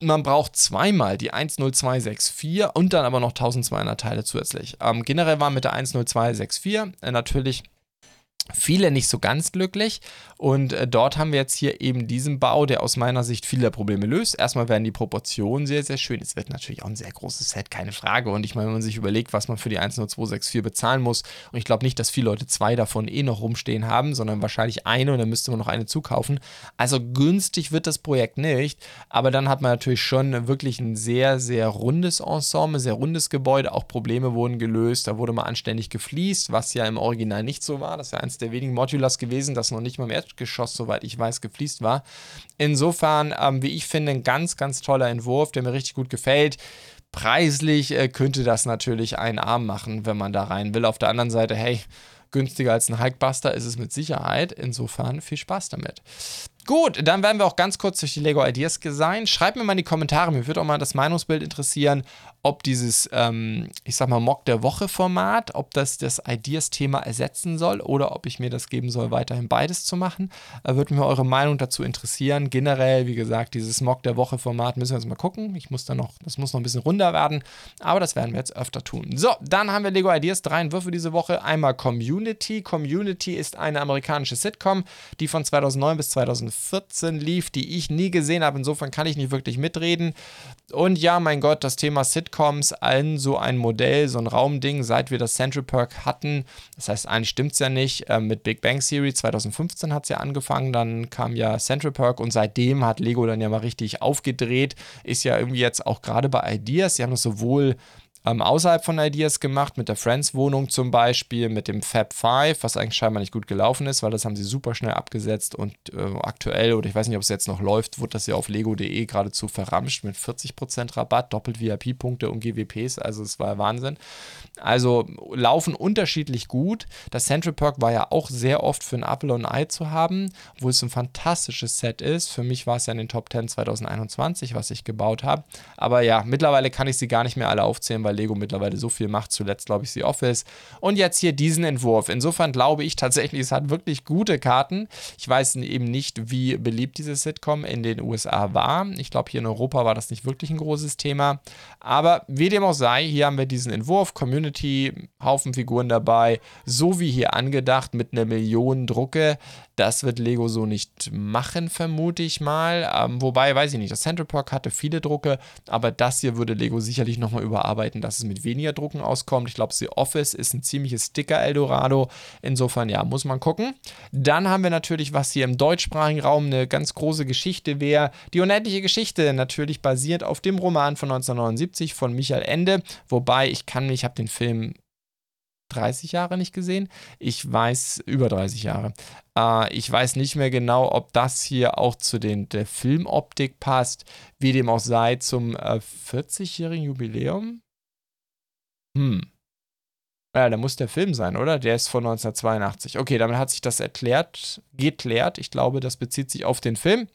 Man braucht zweimal die 10264 und dann aber noch 1200 Teile zusätzlich. Ähm, generell war mit der 10264 äh, natürlich viele nicht so ganz glücklich. Und äh, dort haben wir jetzt hier eben diesen Bau, der aus meiner Sicht viele Probleme löst. Erstmal werden die Proportionen sehr, sehr schön. Es wird natürlich auch ein sehr großes Set, keine Frage. Und ich meine, wenn man sich überlegt, was man für die 10264 bezahlen muss, und ich glaube nicht, dass viele Leute zwei davon eh noch rumstehen haben, sondern wahrscheinlich eine und dann müsste man noch eine zukaufen. Also günstig wird das Projekt nicht. Aber dann hat man natürlich schon wirklich ein sehr, sehr rundes Ensemble, sehr rundes Gebäude. Auch Probleme wurden gelöst. Da wurde mal anständig gefliest, was ja im Original nicht so war. Das ist ja eins der wenigen Modulars gewesen, das noch nicht mal im Erdgeschoss, soweit ich weiß, gefliest war. Insofern, ähm, wie ich finde, ein ganz, ganz toller Entwurf, der mir richtig gut gefällt. Preislich äh, könnte das natürlich einen Arm machen, wenn man da rein will. Auf der anderen Seite, hey, günstiger als ein Hulkbuster ist es mit Sicherheit. Insofern viel Spaß damit. Gut, dann werden wir auch ganz kurz durch die Lego Ideas sein. Schreibt mir mal in die Kommentare, mir würde auch mal das Meinungsbild interessieren, ob dieses, ähm, ich sag mal, Mock der Woche Format, ob das das Ideas-Thema ersetzen soll oder ob ich mir das geben soll, weiterhin beides zu machen. Äh, würde mich eure Meinung dazu interessieren. Generell, wie gesagt, dieses Mock der Woche Format müssen wir jetzt mal gucken. Ich muss da noch, das muss noch ein bisschen runder werden, aber das werden wir jetzt öfter tun. So, dann haben wir Lego Ideas, drei Entwürfe diese Woche. Einmal Community. Community ist eine amerikanische Sitcom, die von 2009 bis 2014 lief, die ich nie gesehen habe. Insofern kann ich nicht wirklich mitreden. Und ja, mein Gott, das Thema Sitcoms, allen so ein Modell, so ein Raumding, seit wir das Central Perk hatten. Das heißt, eigentlich stimmt es ja nicht. Äh, mit Big Bang Theory 2015 hat es ja angefangen, dann kam ja Central Perk und seitdem hat Lego dann ja mal richtig aufgedreht. Ist ja irgendwie jetzt auch gerade bei Ideas, sie haben das sowohl ähm, außerhalb von Ideas gemacht, mit der Friends-Wohnung zum Beispiel, mit dem Fab 5, was eigentlich scheinbar nicht gut gelaufen ist, weil das haben sie super schnell abgesetzt und äh, aktuell, oder ich weiß nicht, ob es jetzt noch läuft, wurde das ja auf lego.de geradezu verramscht mit 40% Rabatt, doppelt VIP-Punkte und GWPs, also es war Wahnsinn. Also laufen unterschiedlich gut. Das Central Perk war ja auch sehr oft für ein Apple und ein Ei zu haben, wo es ein fantastisches Set ist. Für mich war es ja in den Top 10 2021, was ich gebaut habe. Aber ja, mittlerweile kann ich sie gar nicht mehr alle aufzählen, weil Lego mittlerweile so viel macht. Zuletzt glaube ich The Office. Und jetzt hier diesen Entwurf. Insofern glaube ich tatsächlich, es hat wirklich gute Karten. Ich weiß eben nicht, wie beliebt diese Sitcom in den USA war. Ich glaube, hier in Europa war das nicht wirklich ein großes Thema. Aber wie dem auch sei, hier haben wir diesen Entwurf, Community, Haufen Figuren dabei, so wie hier angedacht, mit einer Million Drucke. Das wird Lego so nicht machen, vermute ich mal. Ähm, wobei, weiß ich nicht, das Central Park hatte viele Drucke, aber das hier würde Lego sicherlich nochmal überarbeiten, dass es mit weniger Drucken auskommt. Ich glaube, The Office ist ein ziemliches Sticker-Eldorado. Insofern, ja, muss man gucken. Dann haben wir natürlich, was hier im deutschsprachigen Raum eine ganz große Geschichte wäre. Die unendliche Geschichte, natürlich basiert auf dem Roman von 1979 von Michael Ende. Wobei, ich kann mich, ich habe den Film 30 Jahre nicht gesehen. Ich weiß, über 30 Jahre. Äh, ich weiß nicht mehr genau, ob das hier auch zu den, der Filmoptik passt, wie dem auch sei, zum äh, 40-jährigen Jubiläum. Hm. Ja, da muss der Film sein, oder? Der ist von 1982. Okay, damit hat sich das erklärt, geklärt. Ich glaube, das bezieht sich auf den Film.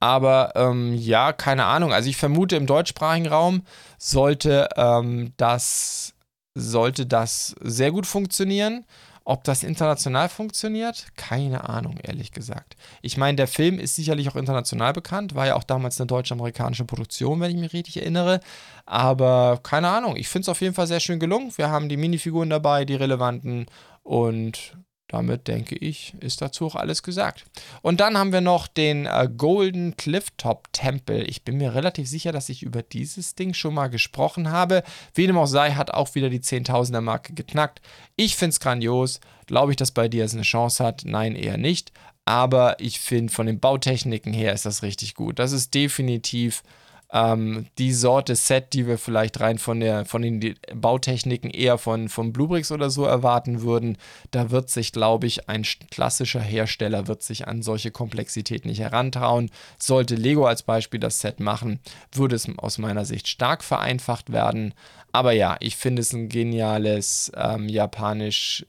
Aber ähm, ja, keine Ahnung. Also ich vermute, im deutschsprachigen Raum sollte ähm, das sollte das sehr gut funktionieren. Ob das international funktioniert? Keine Ahnung, ehrlich gesagt. Ich meine, der Film ist sicherlich auch international bekannt, war ja auch damals eine deutsch-amerikanische Produktion, wenn ich mich richtig erinnere. Aber keine Ahnung, ich finde es auf jeden Fall sehr schön gelungen. Wir haben die Minifiguren dabei, die relevanten und damit denke ich, ist dazu auch alles gesagt. Und dann haben wir noch den äh, Golden Clifftop Tempel. Ich bin mir relativ sicher, dass ich über dieses Ding schon mal gesprochen habe. Wie dem auch sei, hat auch wieder die 10.000er Marke geknackt. Ich finde es grandios. Glaube ich, dass bei dir es eine Chance hat? Nein, eher nicht. Aber ich finde, von den Bautechniken her ist das richtig gut. Das ist definitiv ähm, die Sorte Set, die wir vielleicht rein von, der, von den Bautechniken eher von, von Bluebricks oder so erwarten würden, da wird sich, glaube ich, ein klassischer Hersteller wird sich an solche Komplexität nicht herantrauen. Sollte Lego als Beispiel das Set machen, würde es aus meiner Sicht stark vereinfacht werden. Aber ja, ich finde es ein geniales ähm, japanisch,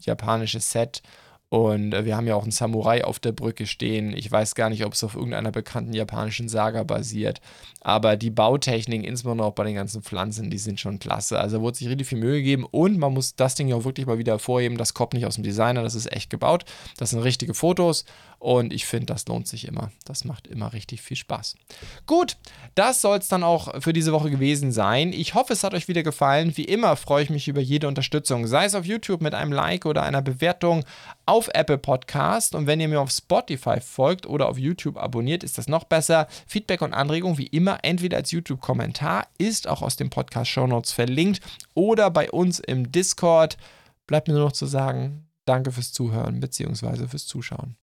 japanisches Set und äh, wir haben ja auch einen Samurai auf der Brücke stehen. Ich weiß gar nicht, ob es auf irgendeiner bekannten japanischen Saga basiert. Aber die Bautechniken, insbesondere auch bei den ganzen Pflanzen, die sind schon klasse. Also wurde sich richtig viel Mühe gegeben. Und man muss das Ding ja auch wirklich mal wieder hervorheben. Das kommt nicht aus dem Designer, das ist echt gebaut. Das sind richtige Fotos. Und ich finde, das lohnt sich immer. Das macht immer richtig viel Spaß. Gut, das soll es dann auch für diese Woche gewesen sein. Ich hoffe, es hat euch wieder gefallen. Wie immer freue ich mich über jede Unterstützung, sei es auf YouTube mit einem Like oder einer Bewertung auf Apple Podcast. Und wenn ihr mir auf Spotify folgt oder auf YouTube abonniert, ist das noch besser. Feedback und Anregungen wie immer entweder als YouTube-Kommentar, ist auch aus dem Podcast Show Notes verlinkt oder bei uns im Discord. Bleibt mir nur noch zu sagen, danke fürs Zuhören bzw. fürs Zuschauen.